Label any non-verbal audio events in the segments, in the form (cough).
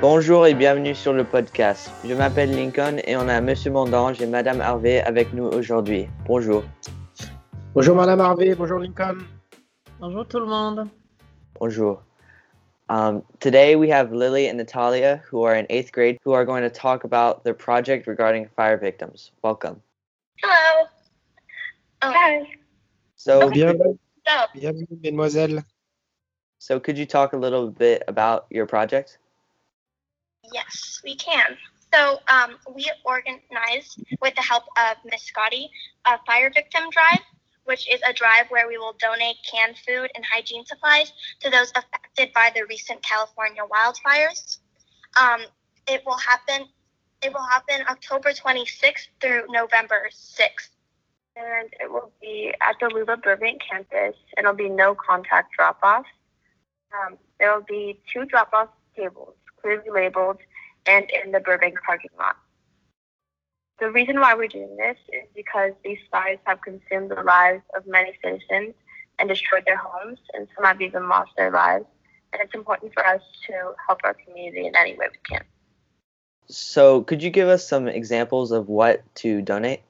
Bonjour et bienvenue sur le podcast. Je m'appelle Lincoln et on a Monsieur Mondange et Madame Harvey avec nous aujourd'hui. Bonjour. Bonjour Madame Harvey, bonjour Lincoln. Bonjour tout le monde. Bonjour. Um, today we have Lily and Natalia, who are in eighth grade, who are going to talk about their project regarding fire victims. Welcome. Hello. Oh, Hi. So, Bienvenue, bienvenue mesdemoiselles. so could you talk a little bit about your project? Yes, we can. So, um, we organized, with the help of Miss Scotty, a fire victim drive, which is a drive where we will donate canned food and hygiene supplies to those affected by the recent California wildfires. Um, it will happen. It will happen October 26th through November 6th. And it will be at the LILA Burbank campus. And it'll be no contact drop off. Um, there will be two drop off tables, clearly labeled, and in the Burbank parking lot. The reason why we're doing this is because these fires have consumed the lives of many citizens and destroyed their homes, and some have even lost their lives. And it's important for us to help our community in any way we can. So, could you give us some examples of what to donate?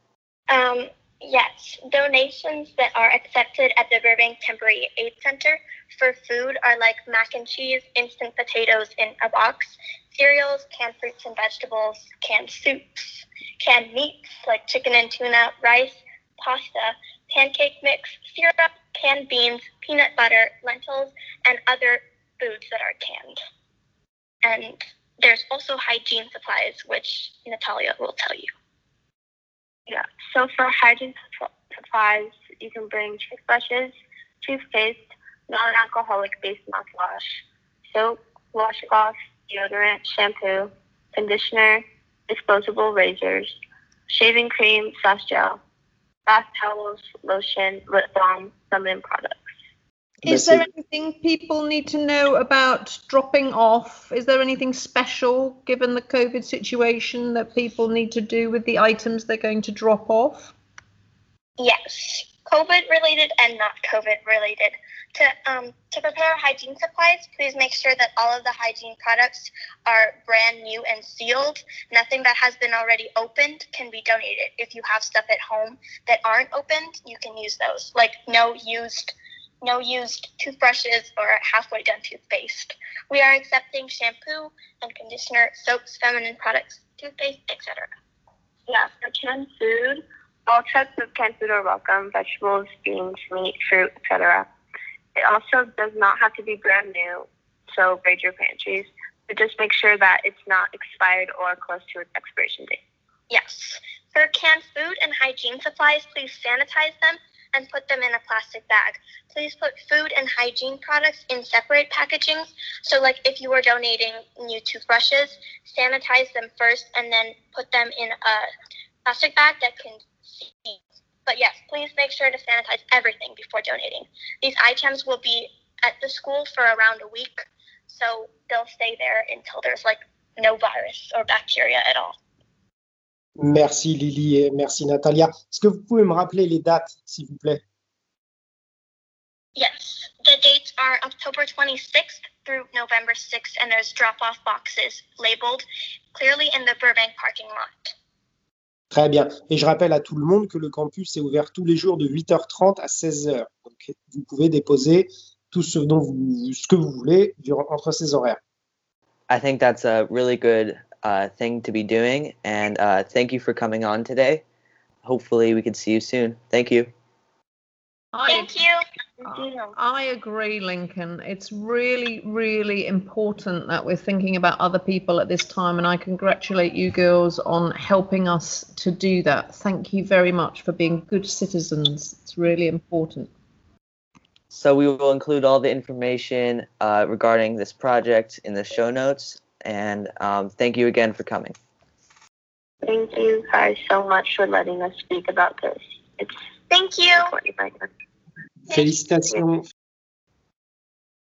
Um, yes, donations that are accepted at the Burbank Temporary Aid Center for food are like mac and cheese, instant potatoes in a box, cereals, canned fruits and vegetables, canned soups, canned meats like chicken and tuna, rice, pasta, pancake mix, syrup, canned beans, peanut butter, lentils, and other foods that are canned. And there's also hygiene supplies, which Natalia will tell you. Yeah. So for hygiene supplies, you can bring toothbrushes, toothpaste, non-alcoholic based mouthwash, soap, washcloth, deodorant, shampoo, conditioner, disposable razors, shaving cream slash gel, bath towels, lotion, lip balm, feminine products. Is there anything people need to know about dropping off? Is there anything special given the COVID situation that people need to do with the items they're going to drop off? Yes, COVID related and not COVID related. To um, to prepare hygiene supplies, please make sure that all of the hygiene products are brand new and sealed. Nothing that has been already opened can be donated. If you have stuff at home that aren't opened, you can use those. Like no used no used toothbrushes or halfway done toothpaste. We are accepting shampoo and conditioner, soaps, feminine products, toothpaste, etc. Yeah, for canned food, all types of canned food are welcome, vegetables, beans, meat, fruit, etc. It also does not have to be brand new, so raid your pantries. But just make sure that it's not expired or close to its expiration date. Yes. For canned food and hygiene supplies, please sanitize them and put them in a plastic bag. Please put food and hygiene products in separate packagings. So, like if you were donating new toothbrushes, sanitize them first and then put them in a plastic bag that can see. But yes, please make sure to sanitize everything before donating. These items will be at the school for around a week, so they'll stay there until there's like no virus or bacteria at all. Merci Lily et merci Natalia. Est-ce que vous pouvez me rappeler les dates, s'il vous plaît? Yes, the dates are October 26th through November 6th, and there's drop off boxes labeled clearly in the Burbank parking lot. Très bien. Et je rappelle à tout le monde que le campus est ouvert tous les jours de 8h30 à 16h. Donc vous pouvez déposer tout ce, dont vous, ce que vous voulez durant, entre ces horaires. I think that's a really good uh, thing to be doing, and uh, thank you for coming on today. Hopefully, we can see you soon. Thank you. Thank you. I agree, Lincoln. It's really, really important that we're thinking about other people at this time, and I congratulate you girls on helping us to do that. Thank you very much for being good citizens. It's really important. So we will include all the information uh, regarding this project in the show notes. And um, thank you again for coming. Thank you guys so much for letting us speak about this. It's Thank you. important right? Now. Félicitations.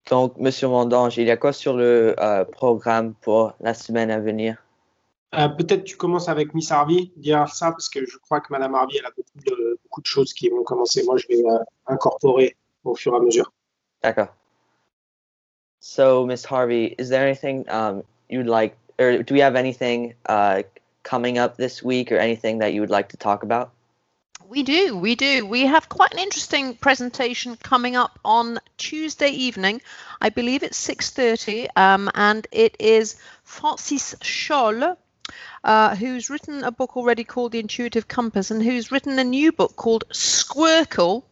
Donc, Monsieur Mondange, il y a quoi sur le euh, programme pour la semaine à venir? Euh, Peut-être tu commences avec Miss Harvey, dire ça, parce que je crois que Madame Harvey, elle a beaucoup de, beaucoup de choses qui vont commencer. Moi, je vais euh, incorporer au fur et à mesure. D'accord. So, Miss Harvey, is there anything um, you'd like, or do we have anything uh, coming up this week, or anything that you would like to talk about? We do, we do. We have quite an interesting presentation coming up on Tuesday evening. I believe it's 6:30, um, and it is Francis Cholle, uh, who's written a book already called The Intuitive Compass, and who's written a new book called Squircle,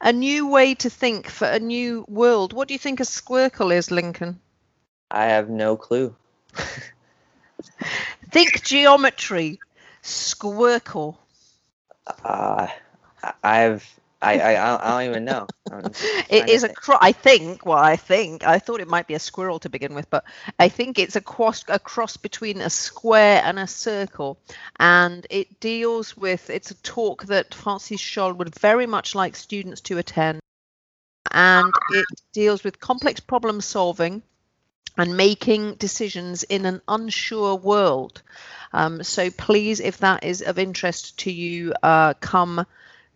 a new way to think for a new world. What do you think a squircle is, Lincoln? I have no clue. (laughs) think geometry. Squircle. Uh, I've I, I I don't even know. (laughs) it is a cro- I think. Well, I think I thought it might be a squirrel to begin with, but I think it's a cross a cross between a square and a circle, and it deals with. It's a talk that Francis Cholle would very much like students to attend, and it deals with complex problem solving and making decisions in an unsure world. Um, so please, if that is of interest to you, uh, come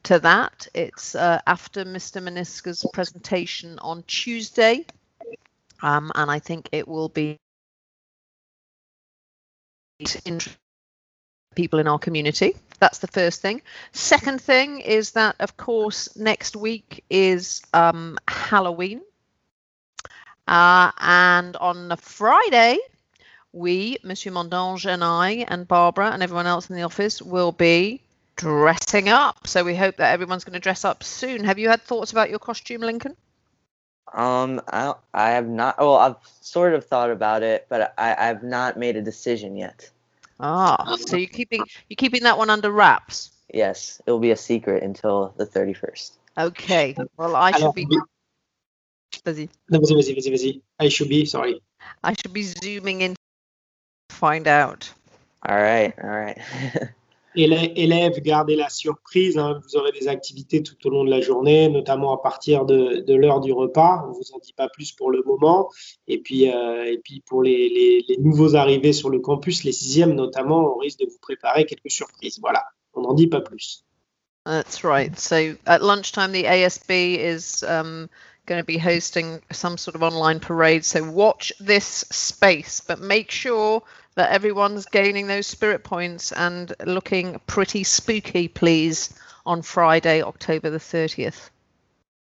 to that. It's uh, after Mr. Meniska's presentation on Tuesday, um, and I think it will be interesting people in our community. That's the first thing. Second thing is that, of course, next week is um, Halloween. Uh, and on the Friday, we, Monsieur Mondange and I, and Barbara and everyone else in the office will be dressing up. So we hope that everyone's going to dress up soon. Have you had thoughts about your costume, Lincoln? Um, I I have not. Well, I've sort of thought about it, but I I've not made a decision yet. Ah, so you're keeping you're keeping that one under wraps. Yes, it will be a secret until the thirty first. Okay. Well, I should be. Vas-y. No, vas-y, vas-y, vas-y, vas-y. I should be. Sorry. I should be zooming in. To find out. All right. All right. (laughs) élèves, gardez la surprise. Hein. Vous aurez des activités tout au long de la journée, notamment à partir de, de l'heure du repas. On vous en dit pas plus pour le moment. Et puis, euh, et puis pour les, les, les, nouveaux arrivés sur le campus, les sixièmes notamment, on risque de vous préparer quelques surprises. Voilà, on n'en dit pas plus. That's right. So at lunchtime, the ASB is um, going to be hosting some sort of online parade. So watch this space, but make sure that everyone's gaining those spirit points and looking pretty spooky, please, on Friday, October the 30th.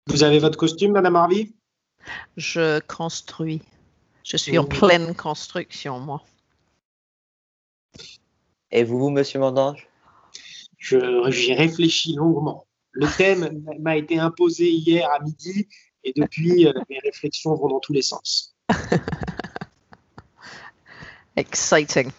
Vous avez votre costume, Madame Harvey Je construis. Je suis en pleine construction, moi. Et vous, Monsieur Mondange J'y réfléchis longuement. Le thème m'a été imposé hier à midi et depuis, euh, mes réflexions vont dans tous les sens. (laughs) Exciting.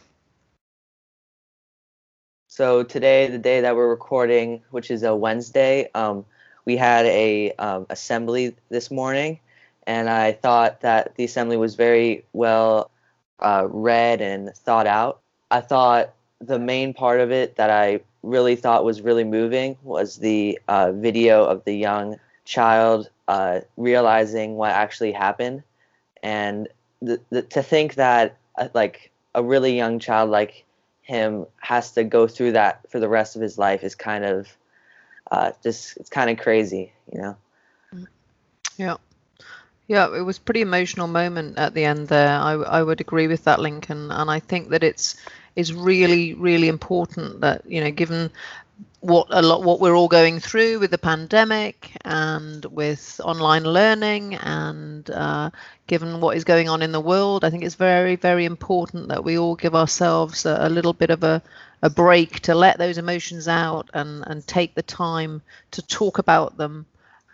So today, the day that we're recording, which is a Wednesday, um, we had a um, assembly this morning, and I thought that the assembly was very well uh, read and thought out. I thought the main part of it that I really thought was really moving was the uh, video of the young child uh, realizing what actually happened, and to think that uh, like a really young child like him has to go through that for the rest of his life is kind of uh, just it's kind of crazy, you know. Yeah. Yeah, it was pretty emotional moment at the end there. I, I would agree with that, Lincoln, and I think that it's is really really important that you know given what a lot what we're all going through with the pandemic and with online learning and uh, given what is going on in the world i think it's very very important that we all give ourselves a, a little bit of a, a break to let those emotions out and and take the time to talk about them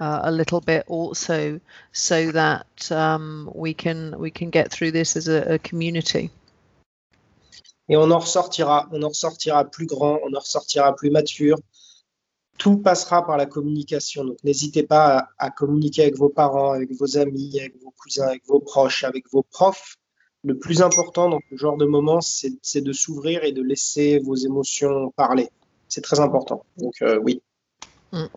uh, a little bit also so that um, we can we can get through this as a, a community et on en ressortira, on en ressortira plus grand, on en ressortira plus mature. Tout passera par la communication. Donc n'hésitez pas à, à, communiquer avec vos parents, avec vos amis, avec vos cousins, avec vos proches, avec vos profs. Le plus important dans ce genre de moment, c'est de s'ouvrir et de laisser vos émotions parler. C'est très important. Donc euh, oui. Mm.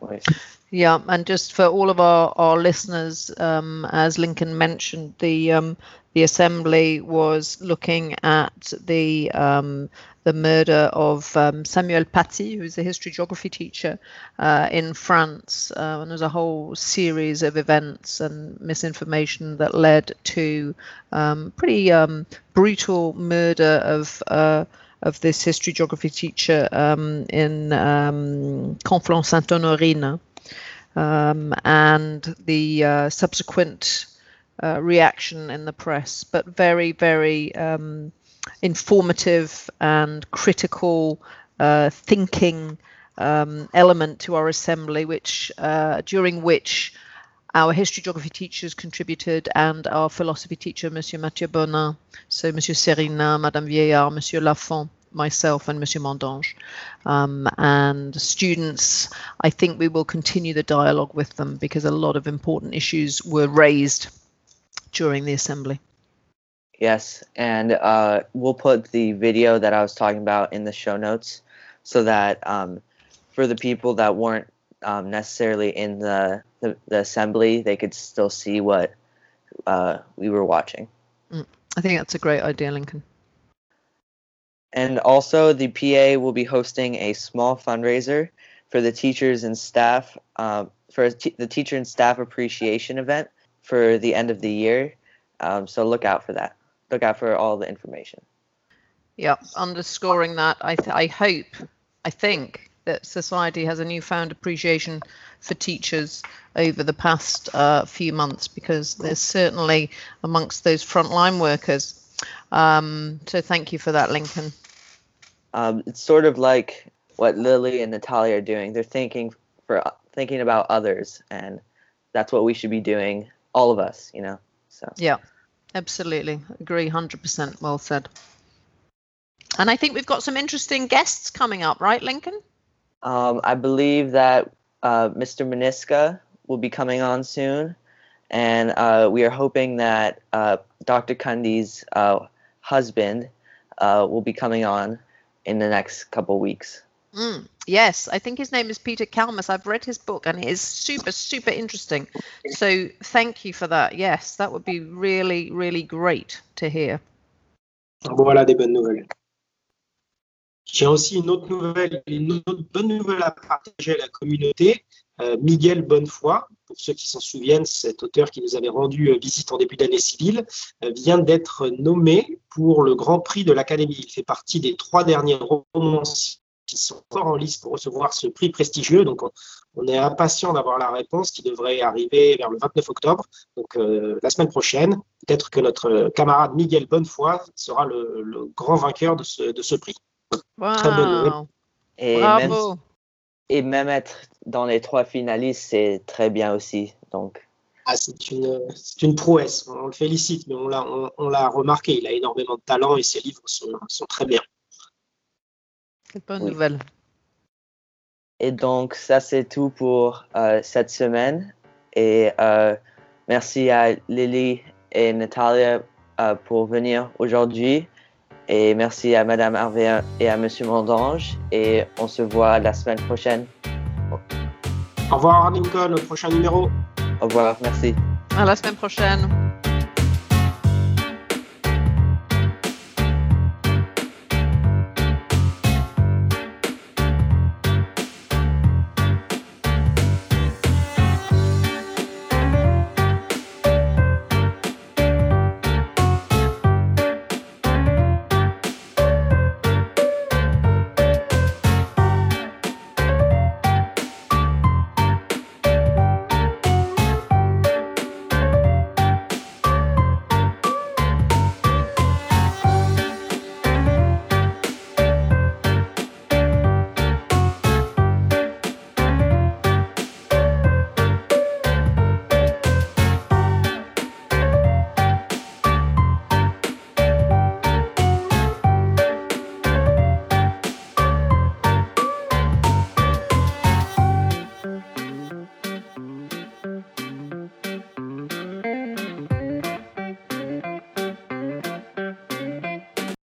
Yeah, and just for all of our, our listeners, um, as Lincoln mentioned, the um, the assembly was looking at the um, the murder of um, Samuel Paty, who's a history geography teacher uh, in France. Uh, and there's a whole series of events and misinformation that led to um, pretty um, brutal murder of. Uh, of this history geography teacher um, in um, Conflans Sainte Honorine, and the uh, subsequent uh, reaction in the press, but very, very um, informative and critical uh, thinking um, element to our assembly, which uh, during which our history geography teachers contributed and our philosophy teacher, Monsieur Mathieu Bonin, so Monsieur Serina, Madame Vieillard, Monsieur Lafont, myself, and Monsieur Mondange. Um, and students, I think we will continue the dialogue with them because a lot of important issues were raised during the assembly. Yes, and uh, we'll put the video that I was talking about in the show notes so that um, for the people that weren't um, necessarily in the, the, the, assembly, they could still see what uh, we were watching. Mm, I think that's a great idea, Lincoln. And also, the PA will be hosting a small fundraiser for the teachers and staff um, for the teacher and staff appreciation event for the end of the year. Um, so look out for that look out for all the information. Yeah, underscoring that, I, th- I hope, I think that society has a newfound appreciation for teachers over the past uh, few months because there's certainly amongst those frontline workers. Um, so thank you for that, Lincoln. Um, it's sort of like what Lily and Natalia are doing. They're thinking for thinking about others, and that's what we should be doing, all of us, you know. So yeah, Absolutely. Agree 100%. Well said. And I think we've got some interesting guests coming up, right, Lincoln? Um, I believe that uh, Mr. Meniska will be coming on soon. And uh, we are hoping that uh, Dr. Kundi's uh, husband uh, will be coming on in the next couple weeks. Mm, yes, I think his name is Peter Kalmus. I've read his book and it is super, super interesting. So thank you for that. Yes, that would be really, really great to hear. Voilà des bonnes nouvelles. J'ai aussi une autre nouvelle, une autre bonne nouvelle à partager à la communauté. Euh, Miguel Bonnefoy, pour ceux qui s'en souviennent, cet auteur qui nous avait rendu euh, visite en début d'année civile, euh, vient d'être nommé pour le Grand Prix de l'Académie. Il fait partie des trois derniers romanciers qui sont encore en liste pour recevoir ce prix prestigieux. Donc, on, est impatient d'avoir la réponse qui devrait arriver vers le 29 octobre, donc euh, la semaine prochaine. Peut-être que notre camarade Miguel Bonnefoy sera le, grand vainqueur de ce, de ce prix. Très bonne et Bravo. Même, et même être dans les trois finalistes, c'est très bien aussi. Donc. Ah, c'est une, une, prouesse. On le félicite, mais on l'a on, l'a remarqué. Il a énormément de talent et ses livres sont, sont très bien. Bonne nouvelle. Et donc, ça, c'est tout pour euh, cette semaine. Et euh, merci à Lily et Natalia euh, pour venir aujourd'hui. Et merci à Madame Harvey et à Monsieur Mondange. Et on se voit la semaine prochaine. Au revoir, Lincoln, au prochain numéro. Au revoir, merci. À la semaine prochaine.